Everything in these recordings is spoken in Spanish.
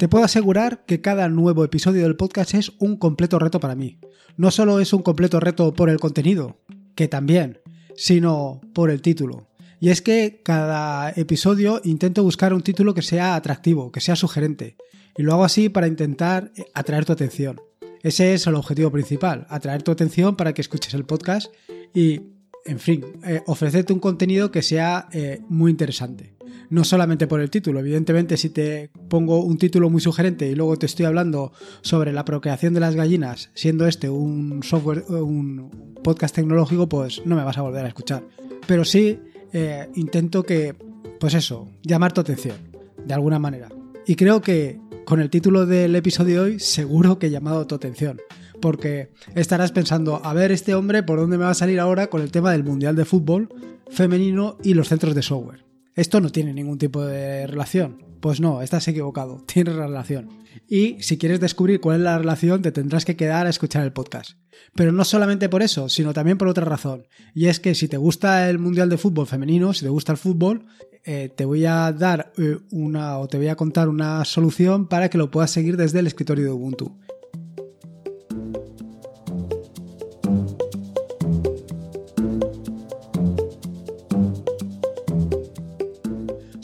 Te puedo asegurar que cada nuevo episodio del podcast es un completo reto para mí. No solo es un completo reto por el contenido, que también, sino por el título. Y es que cada episodio intento buscar un título que sea atractivo, que sea sugerente. Y lo hago así para intentar atraer tu atención. Ese es el objetivo principal, atraer tu atención para que escuches el podcast y, en fin, eh, ofrecerte un contenido que sea eh, muy interesante no solamente por el título. Evidentemente, si te pongo un título muy sugerente y luego te estoy hablando sobre la procreación de las gallinas, siendo este un software, un podcast tecnológico, pues no me vas a volver a escuchar. Pero sí eh, intento que, pues eso, llamar tu atención, de alguna manera. Y creo que con el título del episodio de hoy, seguro que he llamado tu atención. Porque estarás pensando, a ver, este hombre, ¿por dónde me va a salir ahora con el tema del Mundial de Fútbol femenino y los centros de software? Esto no tiene ningún tipo de relación. Pues no, estás equivocado, tiene relación. Y si quieres descubrir cuál es la relación, te tendrás que quedar a escuchar el podcast. Pero no solamente por eso, sino también por otra razón. Y es que si te gusta el Mundial de Fútbol femenino, si te gusta el fútbol, eh, te voy a dar eh, una o te voy a contar una solución para que lo puedas seguir desde el escritorio de Ubuntu.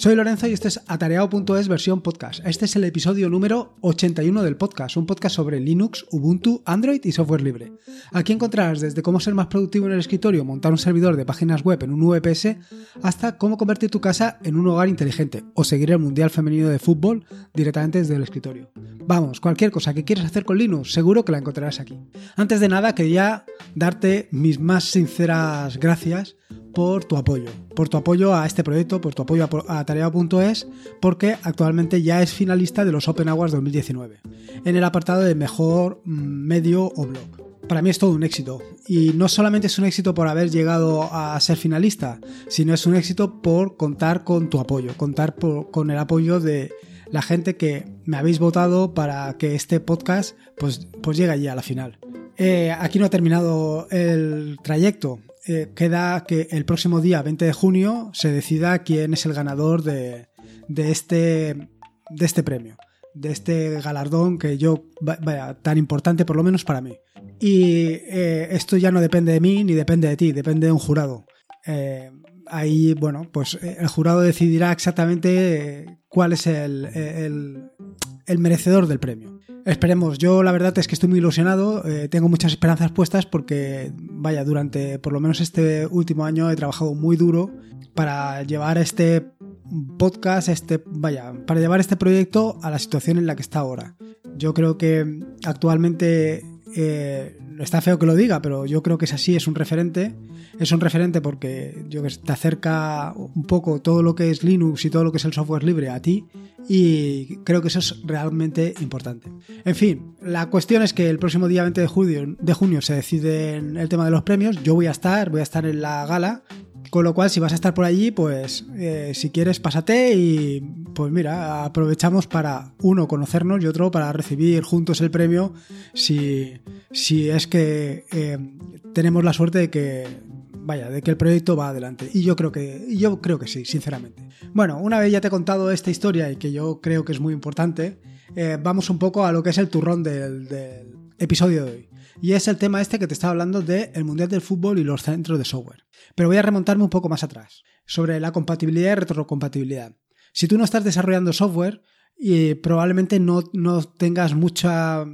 Soy Lorenzo y este es atareado.es versión podcast. Este es el episodio número 81 del podcast, un podcast sobre Linux, Ubuntu, Android y software libre. Aquí encontrarás desde cómo ser más productivo en el escritorio, montar un servidor de páginas web en un VPS, hasta cómo convertir tu casa en un hogar inteligente o seguir el Mundial Femenino de Fútbol directamente desde el escritorio. Vamos, cualquier cosa que quieras hacer con Linux, seguro que la encontrarás aquí. Antes de nada, quería darte mis más sinceras gracias por tu apoyo, por tu apoyo a este proyecto, por tu apoyo a, Tarea.es, porque actualmente ya es finalista de los Open Awards 2019, en el apartado de mejor mm, medio o blog. Para mí es todo un éxito, y no solamente es un éxito por haber llegado a ser finalista, sino es un éxito por contar con tu apoyo, contar con el apoyo de la gente que me habéis votado para que este podcast pues, pues llegue allí a la final. Eh, aquí no ha terminado el trayecto. Eh, queda que el próximo día 20 de junio se decida quién es el ganador de, este, de este premio, de este galardón que yo, vaya, tan importante por lo menos para mí. Y eh, esto ya no depende de mí ni depende de ti, depende de un jurado. Eh, ahí, bueno, pues el jurado decidirá exactamente cuál es el merecedor del premio. Esperemos, yo la verdad es que estoy muy ilusionado, eh, tengo muchas esperanzas puestas porque, vaya, durante por lo menos este último año he trabajado muy duro para llevar este podcast, este, vaya, para llevar este proyecto a la situación en la que está ahora. Yo creo que actualmente eh, está feo que lo diga, pero yo creo que es así, es un referente. Es un referente porque te acerca un poco todo lo que es Linux y todo lo que es el software libre a ti y creo que eso es realmente importante. En fin, la cuestión es que el próximo día 20 de junio, de junio se decide el tema de los premios. Yo voy a estar, voy a estar en la gala. Con lo cual, si vas a estar por allí, pues eh, si quieres, pásate y pues mira, aprovechamos para uno conocernos y otro para recibir juntos el premio si, si es que eh, tenemos la suerte de que vaya, de que el proyecto va adelante. Y yo creo que, yo creo que sí, sinceramente. Bueno, una vez ya te he contado esta historia y que yo creo que es muy importante, eh, vamos un poco a lo que es el turrón del, episodio de hoy. Y es el tema este que te estaba hablando del el Mundial del Fútbol y los centros de software. Pero voy a remontarme un poco más atrás, sobre la compatibilidad y retrocompatibilidad. Si tú no estás desarrollando software, probablemente no, no tengas mucha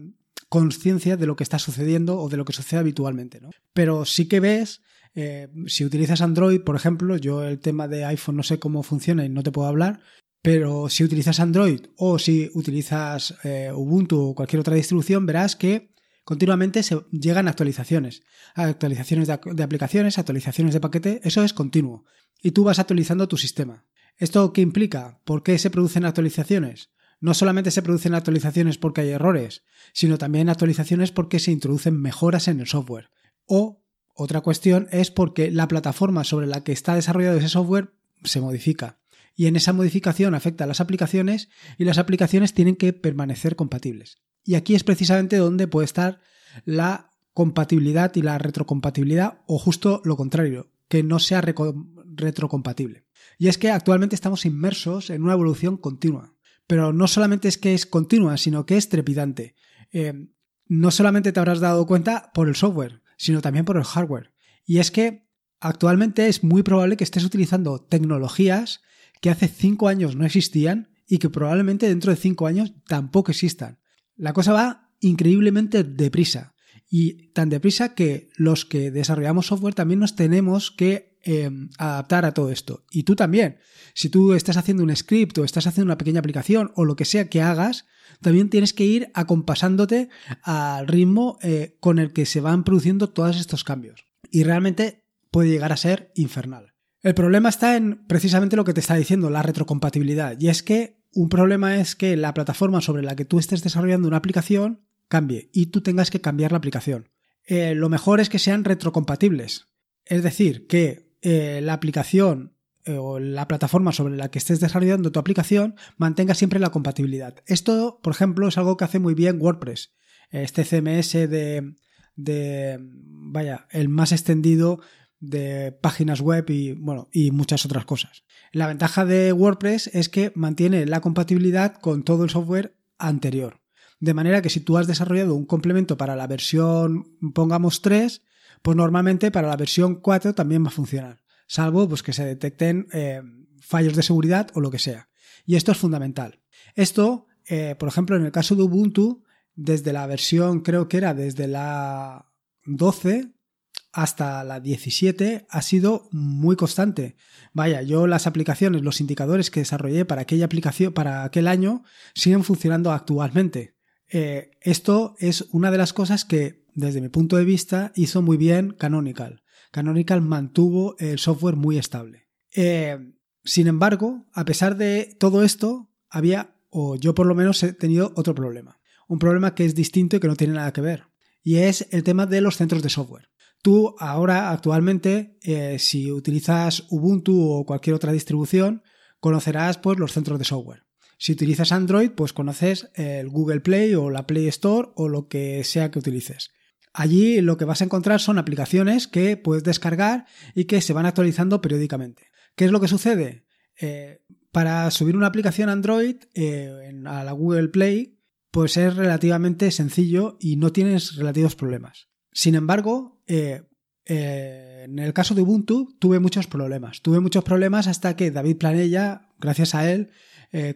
conciencia de lo que está sucediendo o de lo que sucede habitualmente, ¿no? Pero sí que ves eh, si utilizas Android, por ejemplo, yo el tema de iPhone no sé cómo funciona y no te puedo hablar, pero si utilizas Android o si utilizas eh, Ubuntu o cualquier otra distribución, verás que continuamente se llegan actualizaciones. Actualizaciones de, de aplicaciones, actualizaciones de paquete, eso es continuo. Y tú vas actualizando tu sistema. ¿Esto qué implica? ¿Por qué se producen actualizaciones? No solamente se producen actualizaciones porque hay errores, sino también actualizaciones porque se introducen mejoras en el software. O otra cuestión es porque la plataforma sobre la que está desarrollado ese software se modifica. Y en esa modificación afecta a las aplicaciones y las aplicaciones tienen que permanecer compatibles. Y aquí es precisamente donde puede estar la compatibilidad y la retrocompatibilidad o justo lo contrario, que no sea retrocompatible. Y es que actualmente estamos inmersos en una evolución continua. pero no solamente es que es continua, sino que es trepidante. Eh, no solamente te habrás dado cuenta por el software, sino también por el hardware. Y es que actualmente es muy probable que estés utilizando tecnologías que hace cinco años no existían y que probablemente dentro de cinco años tampoco existan. La cosa va increíblemente deprisa y tan deprisa que los que desarrollamos software también nos tenemos que em, adaptar a todo esto. Y tú también. Si tú estás haciendo un script o estás haciendo una pequeña aplicación o lo que sea que hagas, también tienes que ir acompasándote al ritmo eh, con el que se van produciendo todos estos cambios. Y realmente puede llegar a ser infernal. El problema está en precisamente lo que te está diciendo, la retrocompatibilidad. Y es que un problema es que la plataforma sobre la que tú estés desarrollando una aplicación cambie y tú tengas que cambiar la aplicación. Eh, lo mejor es que sean retrocompatibles. Es decir, que eh, la aplicación eh, o la plataforma sobre la que estés desarrollando tu aplicación mantenga siempre la compatibilidad. Esto, por ejemplo, es algo que hace muy bien WordPress. Este CMS de, de vaya, el más extendido de páginas web y bueno, y muchas otras cosas. La ventaja de WordPress es que mantiene la compatibilidad con todo el software anterior. De manera que si tú has desarrollado un complemento para la versión, pongamos 3, pues normalmente para la versión 4 también va a funcionar salvo pues, que se detecten eh, fallos de seguridad o lo que sea. Y esto es fundamental. Esto, eh, por ejemplo, en el caso de Ubuntu, desde la versión, creo que era desde la 12 hasta la 17, ha sido muy constante. Vaya, yo las aplicaciones, los indicadores que desarrollé para aquella aplicación, para aquel año, siguen funcionando actualmente. Eh, esto es una de las cosas que, desde mi punto de vista, hizo muy bien Canonical. Canonical mantuvo el software muy estable. Eh, sin embargo, a pesar de todo esto, había, o yo por lo menos he tenido otro problema. Un problema que es distinto y que no tiene nada que ver. Y es el tema de los centros de software. Tú ahora, actualmente, eh, si utilizas Ubuntu o cualquier otra distribución, conocerás pues, los centros de software. Si utilizas Android, pues conoces el Google Play o la Play Store o lo que sea que utilices. Allí lo que vas a encontrar son aplicaciones que puedes descargar y que se van actualizando periódicamente. ¿Qué es lo que sucede? Eh, para subir una aplicación Android eh, a la Google Play, pues es relativamente sencillo y no tienes relativos problemas. Sin embargo, eh, en el caso de Ubuntu tuve muchos problemas. Tuve muchos problemas hasta que David Planella, gracias a él,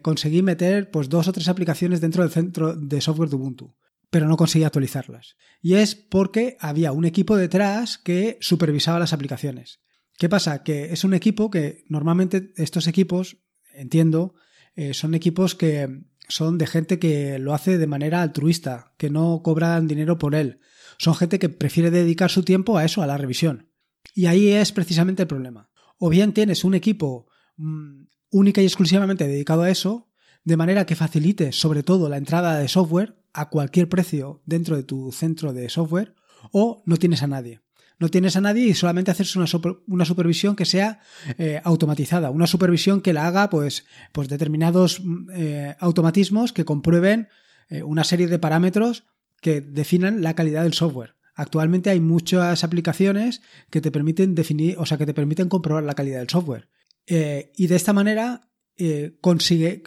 conseguí meter pues, dos o tres aplicaciones dentro del centro de software de Ubuntu pero no conseguía actualizarlas. Y es porque había un equipo detrás que supervisaba las aplicaciones. ¿Qué pasa? Que es un equipo que normalmente estos equipos, entiendo, eh, son equipos que son de gente que lo hace de manera altruista, que no cobran dinero por él. Son gente que prefiere dedicar su tiempo a eso, a la revisión. Y ahí es precisamente el problema. O bien tienes un equipo mm, única y exclusivamente dedicado a eso, de manera que facilite sobre todo la entrada de software a cualquier precio dentro de tu centro de software o no tienes a nadie. No tienes a nadie y solamente haces una, una supervisión que sea eh, automatizada, una supervisión que la haga pues, pues determinados mm, eh, automatismos que comprueben eh, una serie de parámetros que definan la calidad del software. Actualmente hay muchas aplicaciones que te permiten definir, o sea, que te permiten comprobar la calidad del software. y de esta manera eh,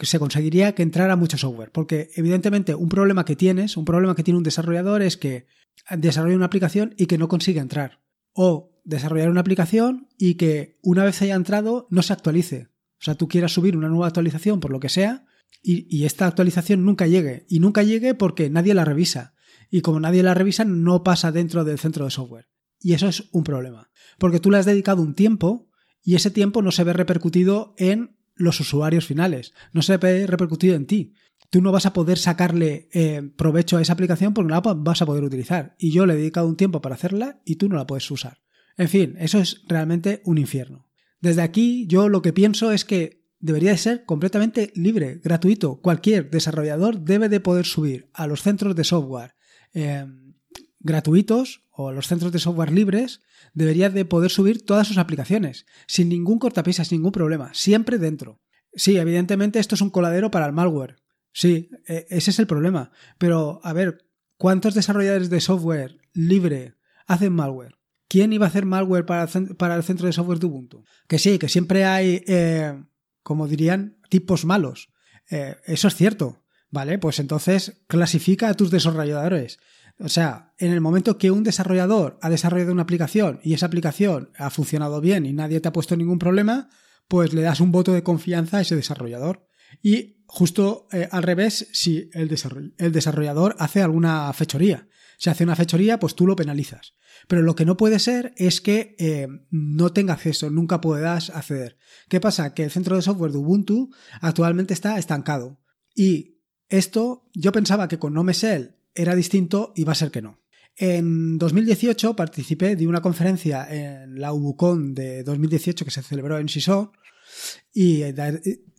se conseguiría que entrara mucho software. Porque evidentemente un problema que tienes, un problema que tiene un desarrollador es que desarrolla una aplicación y que no consigue entrar. O desarrollar una aplicación y que una vez haya entrado no se actualice. O sea, tú quieras subir una nueva actualización por lo que sea y esta actualización nunca llegue. Y nunca llegue porque nadie la revisa. Y como nadie la revisa, no pasa dentro del centro de software. Y eso es un problema. Porque tú le has dedicado un tiempo y ese tiempo no se ve repercutido en los usuarios finales, no se ve repercutido en ti. Tú no vas a poder sacarle eh, provecho a esa aplicación porque no la vas a poder utilizar. Y yo le he dedicado un tiempo para hacerla y tú no la puedes usar. En fin, eso es realmente un infierno. Desde aquí yo lo que pienso es que debería de ser completamente libre, gratuito. Cualquier desarrollador debe de poder subir a los centros de software eh, gratuitos o los centros de software libres debería de poder subir todas sus aplicaciones, sin ningún cortapisas, sin ningún problema, siempre dentro. Sí, evidentemente esto es un coladero para el malware. Sí, e, ese es el problema. Pero, a ver, ¿cuántos desarrolladores de software libre hacen malware? ¿Quién iba a hacer malware para el, centro de software de Ubuntu? Que sí, que siempre hay, eh, como dirían, tipos malos. Eh, eso es cierto, ¿vale? Pues entonces clasifica a tus desarrolladores. O sea, en el momento que un desarrollador ha desarrollado una aplicación y esa aplicación ha funcionado bien y nadie te ha puesto ningún problema, pues le das un voto de confianza a ese desarrollador. Y justo eh, al revés, si el, desarrollador hace alguna fechoría. Si hace una fechoría, pues tú lo penalizas. Pero lo que no puede ser es que eh, no tenga acceso, nunca puedas acceder. ¿Qué pasa? Que el centro de software de Ubuntu actualmente está estancado. Y esto yo pensaba que con NoMesel era distinto y va a ser que no. En 2018 participé de una conferencia en la UbuCon de 2018 que se celebró en Siso y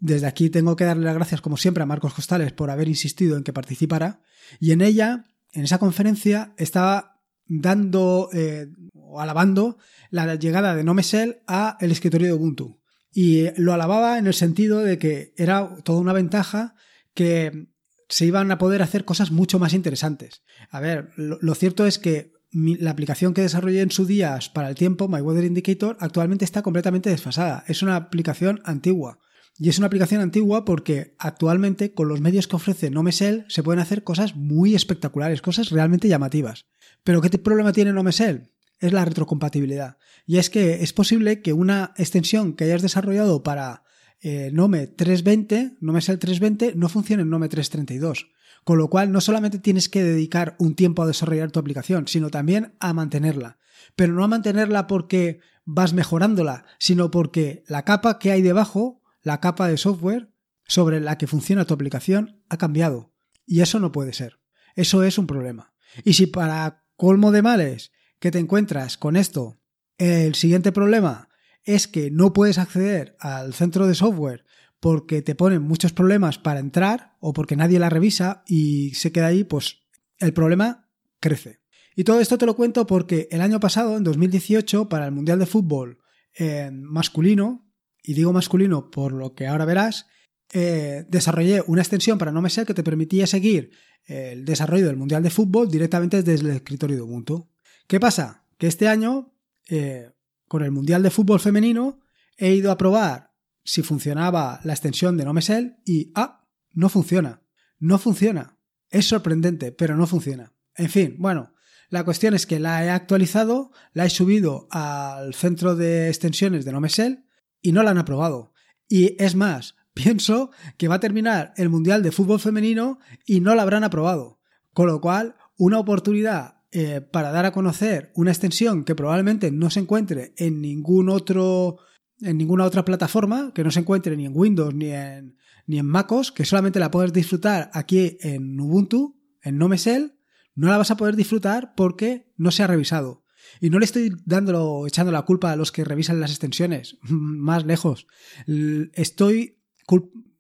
desde aquí tengo que darle las gracias como siempre a Marcos Costales por haber insistido en que participara y en ella, en esa conferencia, estaba dando eh, o alabando la llegada de NoMesel a el escritorio de Ubuntu y lo alababa en el sentido de que era toda una ventaja que se iban a poder hacer cosas mucho más interesantes. A ver, lo, cierto es que la aplicación que desarrollé en su día para el tiempo, My Weather Indicator, actualmente está completamente desfasada. Es una aplicación antigua. Y es una aplicación antigua porque actualmente con los medios que ofrece Nomesel se pueden hacer cosas muy espectaculares, cosas realmente llamativas. Pero ¿qué problema tiene Nomesel? Es la retrocompatibilidad. Y es que es posible que una extensión que hayas desarrollado para eh, Nome 320, Nome el 320, no funciona en Nome 332. Con lo cual, no solamente tienes que dedicar un tiempo a desarrollar tu aplicación, sino también a mantenerla. Pero no a mantenerla porque vas mejorándola, sino porque la capa que hay debajo, la capa de software sobre la que funciona tu aplicación, ha cambiado. Y eso no puede ser. Eso es un problema. Y si para colmo de males que te encuentras con esto, el siguiente problema es que no puedes acceder al centro de software porque te ponen muchos problemas para entrar o porque nadie la revisa y se queda ahí, pues el problema crece. Y todo esto te lo cuento porque el año pasado, en 2018, para el Mundial de Fútbol eh, masculino, y digo masculino por lo que ahora verás, eh, desarrollé una extensión para no me ser que te permitía seguir el desarrollo del Mundial de Fútbol directamente desde el escritorio de Ubuntu. ¿Qué pasa? Que este año eh, con el Mundial de Fútbol Femenino he ido a probar si funcionaba la extensión de NoMesel y ¡ah! No funciona. No funciona. Es sorprendente, pero no funciona. En fin, bueno, la cuestión es que la he actualizado, la he subido al centro de extensiones de NoMesel y no la han aprobado. Y es más, pienso que va a terminar el Mundial de Fútbol Femenino y no la habrán aprobado. Con lo cual, una oportunidad eh, para dar a conocer una extensión que probablemente no se encuentre en ningún otro en ninguna otra plataforma, que no se encuentre ni en Windows ni en, ni en MacOS, que solamente la puedes disfrutar aquí en Ubuntu, en NoMesel, no la vas a poder disfrutar porque no se ha revisado. Y no le estoy dándolo, echando la culpa a los que revisan las extensiones, más lejos. Estoy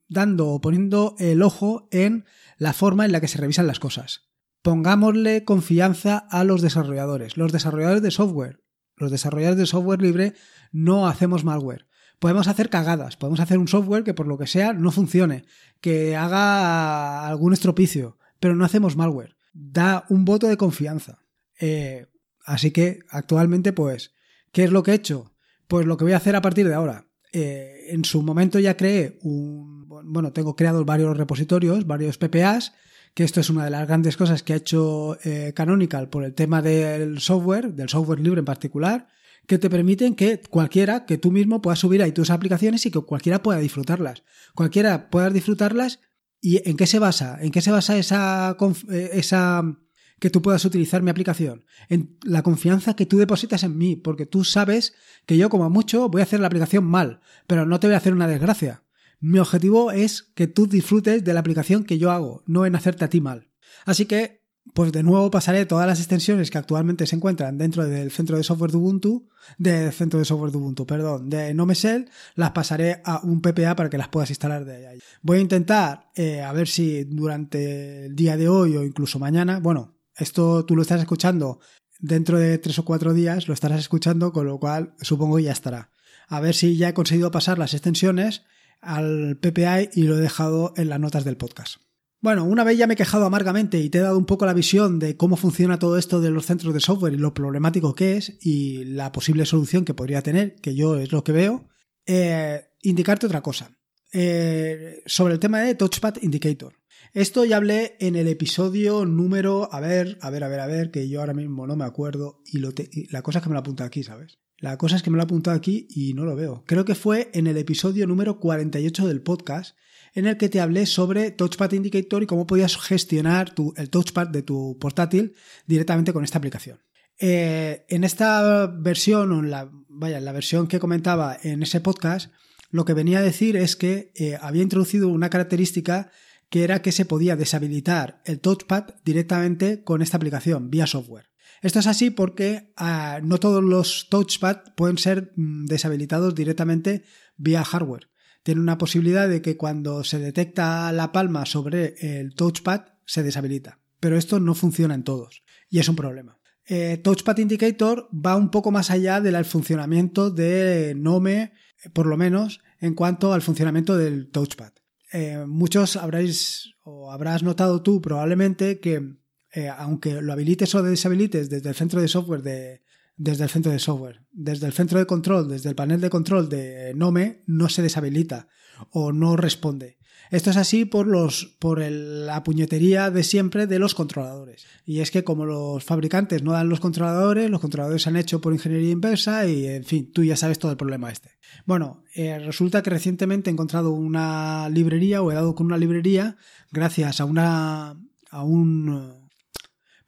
dando o poniendo el ojo en la forma en la que se revisan las cosas pongámosle confianza a los desarrolladores. Los desarrolladores de software, los desarrolladores de software libre no hacemos malware. Podemos hacer cagadas, podemos hacer un software que por lo que sea no funcione, que haga algún estropicio, pero no hacemos malware. Da un voto de confianza. Eh, así que actualmente, pues, ¿qué es lo que he hecho? Pues lo que voy a hacer a partir de ahora. Eh, en su momento ya creé un... Bueno, tengo creados varios repositorios, varios PPAs, que esto es una de las grandes cosas que ha hecho eh, Canonical por el tema del software, del software libre en particular, que te permiten que cualquiera, que tú mismo puedas subir ahí tus aplicaciones y que cualquiera pueda disfrutarlas. Cualquiera pueda disfrutarlas y ¿en qué se basa? ¿En qué se basa esa, eh, esa que tú puedas utilizar mi aplicación? En la confianza que tú depositas en mí, porque tú sabes que yo como mucho voy a hacer la aplicación mal, pero no te voy a hacer una desgracia. Mi objetivo es que tú disfrutes de la aplicación que yo hago, no en hacerte a ti mal. Así que, pues de nuevo pasaré todas las extensiones que actualmente se encuentran dentro del centro de software de Ubuntu, del centro de software de Ubuntu, perdón, de NoMesel, las pasaré a un PPA para que las puedas instalar de ahí. Voy a intentar eh, a ver si durante el día de hoy o incluso mañana, bueno, esto tú lo estás escuchando dentro de tres o cuatro días, lo estarás escuchando, con lo cual supongo que ya estará. A ver si ya he conseguido pasar las extensiones al PPI y lo he dejado en las notas del podcast. Bueno, una vez ya me he quejado amargamente y te he dado un poco la visión de cómo funciona todo esto de los centros de software y lo problemático que es y la posible solución que podría tener, que yo es lo que veo, eh, indicarte otra cosa. eh, sobre el tema de Touchpad Indicator. Esto ya hablé en el episodio número, a ver, a ver, a ver, a ver, que yo ahora mismo no me acuerdo y, lo la cosa es que me lo apunto aquí, ¿sabes? La cosa es que me lo apunto aquí y no lo veo. Creo que fue en el episodio número 48 del podcast en el que te hablé sobre Touchpad Indicator y cómo podías gestionar el touchpad de tu portátil directamente con esta aplicación. Eh, en esta versión, o la, vaya, la versión que comentaba en ese podcast, lo que venía a decir es que eh, había introducido una característica que era que se podía deshabilitar el touchpad directamente con esta aplicación, vía software. Esto es así porque ah, no todos los touchpad pueden ser mm, deshabilitados directamente vía hardware tiene una posibilidad de que cuando se detecta la palma sobre el touchpad se deshabilita. Pero esto no funciona en todos y es un problema. Eh, touchpad Indicator va un poco más allá del funcionamiento de Nome, por lo menos en cuanto al funcionamiento del touchpad. Eh, muchos habréis o habrás notado tú probablemente que eh, aunque lo habilites o deshabilites desde el centro de software de, desde el centro de software. Desde el centro de control, desde el panel de control de Nome, no se deshabilita o no responde. Esto es así por, los, por la puñetería de siempre de los controladores. Y es que como los fabricantes no dan los controladores, los controladores se han hecho por ingeniería inversa y, en fin, tú ya sabes todo el problema este. Bueno, eh, resulta que recientemente he encontrado una librería o he dado con una librería gracias a una a un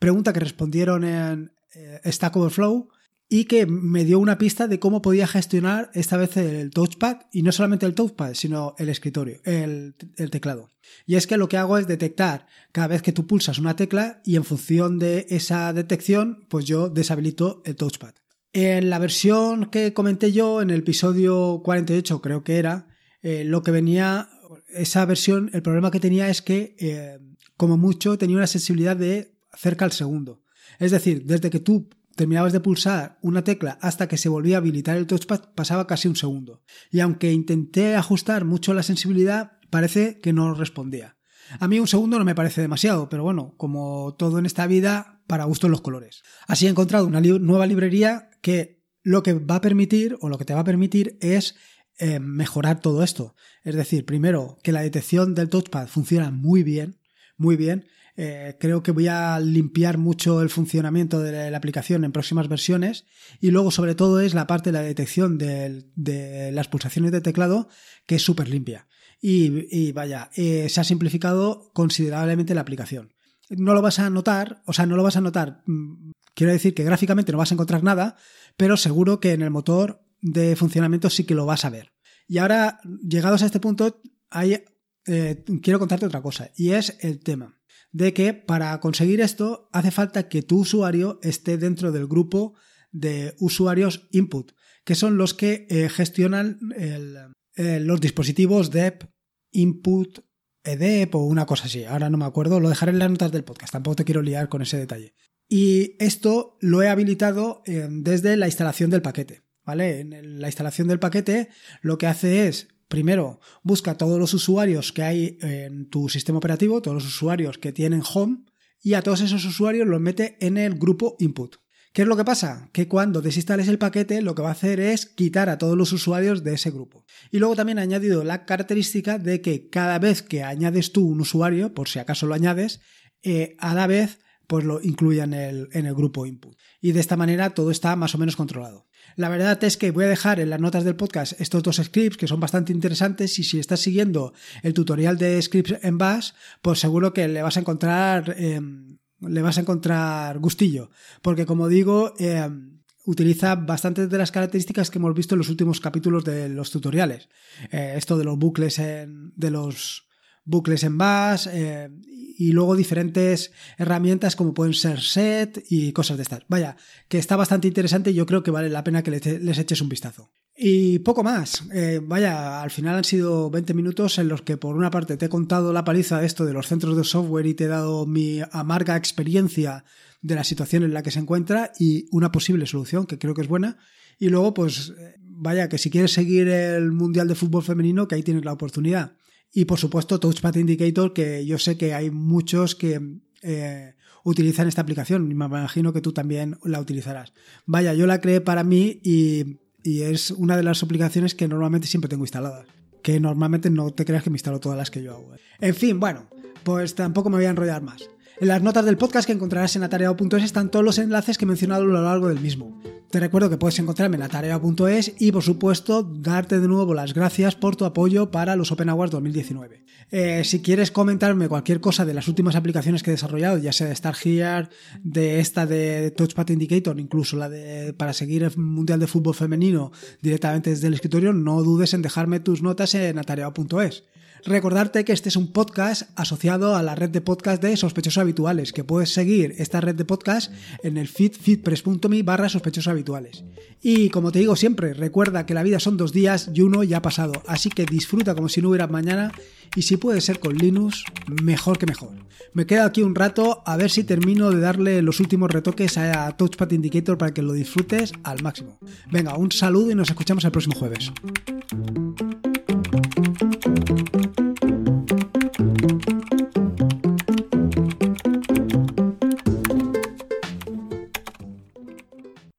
pregunta que respondieron en eh, Stack Overflow y que me dio una pista de cómo podía gestionar esta vez el touchpad y no solamente el touchpad, sino el escritorio, el, teclado. Y es que lo que hago es detectar cada vez que tú pulsas una tecla y en función de esa detección, pues yo deshabilito el touchpad. En la versión que comenté yo, en el episodio 48 creo que era, eh, lo que venía, esa versión, el problema que tenía es que, eh, como mucho, tenía una sensibilidad de cerca al segundo. Es decir, desde que tú terminabas de pulsar una tecla hasta que se volvía a habilitar el touchpad pasaba casi un segundo. Y aunque intenté ajustar mucho la sensibilidad, parece que no respondía. A mí un segundo no me parece demasiado, pero bueno, como todo en esta vida, para gusto los colores. Así he encontrado una nueva librería que lo que va a permitir, o lo que te va a permitir, es eh, mejorar todo esto. Es decir, primero, que la detección del touchpad funciona muy bien, muy bien, eh, creo que voy a limpiar mucho el funcionamiento de la aplicación en próximas versiones. Y luego, sobre todo, es la parte de la detección de, las pulsaciones de teclado, que es súper limpia. Y, vaya, eh, se ha simplificado considerablemente la aplicación. No lo vas a notar, o sea, no lo vas a notar. Mm, quiero decir que gráficamente no vas a encontrar nada, pero seguro que en el motor de funcionamiento sí que lo vas a ver. Y ahora, llegados a este punto, hay, eh, quiero contarte otra cosa, y es el tema de que para conseguir esto hace falta que tu usuario esté dentro del grupo de usuarios input, que son los que eh, gestionan eh, los dispositivos DEP, input, EDEP o una cosa así. Ahora no me acuerdo, lo dejaré en las notas del podcast, tampoco te quiero liar con ese detalle. Y esto lo he habilitado eh, desde la instalación del paquete. ¿Vale? En la instalación del paquete lo que hace es primero busca todos los usuarios que hay en tu sistema operativo, todos los usuarios que tienen home, y a todos esos usuarios los mete en el grupo input. ¿Qué es lo que pasa? Que cuando desinstales el paquete, lo que va a hacer es quitar a todos los usuarios de ese grupo. Y luego también ha añadido la característica de que cada vez que añades tú un usuario, por si acaso lo añades, eh, a la vez pues lo incluya en el, en el grupo input. Y de esta manera todo está más o menos controlado. La verdad es que voy a dejar en las notas del podcast estos dos scripts que son bastante interesantes y si estás siguiendo el tutorial de scripts en Bash, pues seguro que le vas a encontrar, em, le vas a encontrar gustillo. Porque como digo, em, utiliza bastantes de las características que hemos visto en los últimos capítulos de los tutoriales. Eh, esto de los bucles en, de los bucles en bash eh, y luego diferentes herramientas como pueden ser set y cosas de estas. Vaya, que está bastante interesante y yo creo que vale la pena que les eches un vistazo. Y poco más. Eh, vaya, al final han sido 20 minutos en los que por una parte te he contado la paliza de esto de los centros de software y te he dado mi amarga experiencia de la situación en la que se encuentra y una posible solución que creo que es buena. Y luego, pues, eh, vaya, que si quieres seguir el Mundial de Fútbol Femenino, que ahí tienes la oportunidad. Y por supuesto, Touchpad Indicator, que yo sé que hay muchos que eh, utilizan esta aplicación me imagino que tú también la utilizarás. Vaya, yo la creé para mí y, y es una de las aplicaciones que normalmente siempre tengo instaladas. que normalmente no te creas que me instalo todas las que yo hago. ¿eh? En fin, bueno, pues tampoco me voy a enrollar más. En las notas del podcast que encontrarás en atareado.es están todos los enlaces que he mencionado a lo largo del mismo. Te recuerdo que puedes encontrarme en atareado.es y por supuesto darte de nuevo las gracias por tu apoyo para los Open Awards 2019. Eh, si quieres comentarme cualquier cosa de las últimas aplicaciones que he desarrollado, ya sea de Star Here, de esta de Touchpad Indicator, incluso la de para seguir el Mundial de Fútbol Femenino directamente desde el escritorio, no dudes en dejarme tus notas en atareado.es. Recordarte que este es un podcast asociado a la red de podcast de sospechosos habituales, que puedes seguir esta red de podcast en el feed feedpress.me barra sospechosos habituales. Y como te digo siempre, recuerda que la vida son dos días y uno ya ha pasado, así que disfruta como si no hubiera mañana y si puede ser con Linux, mejor que mejor. Me quedo aquí un rato a ver si termino de darle los últimos retoques a Touchpad Indicator para que lo disfrutes al máximo. Venga, un saludo y nos escuchamos el próximo jueves.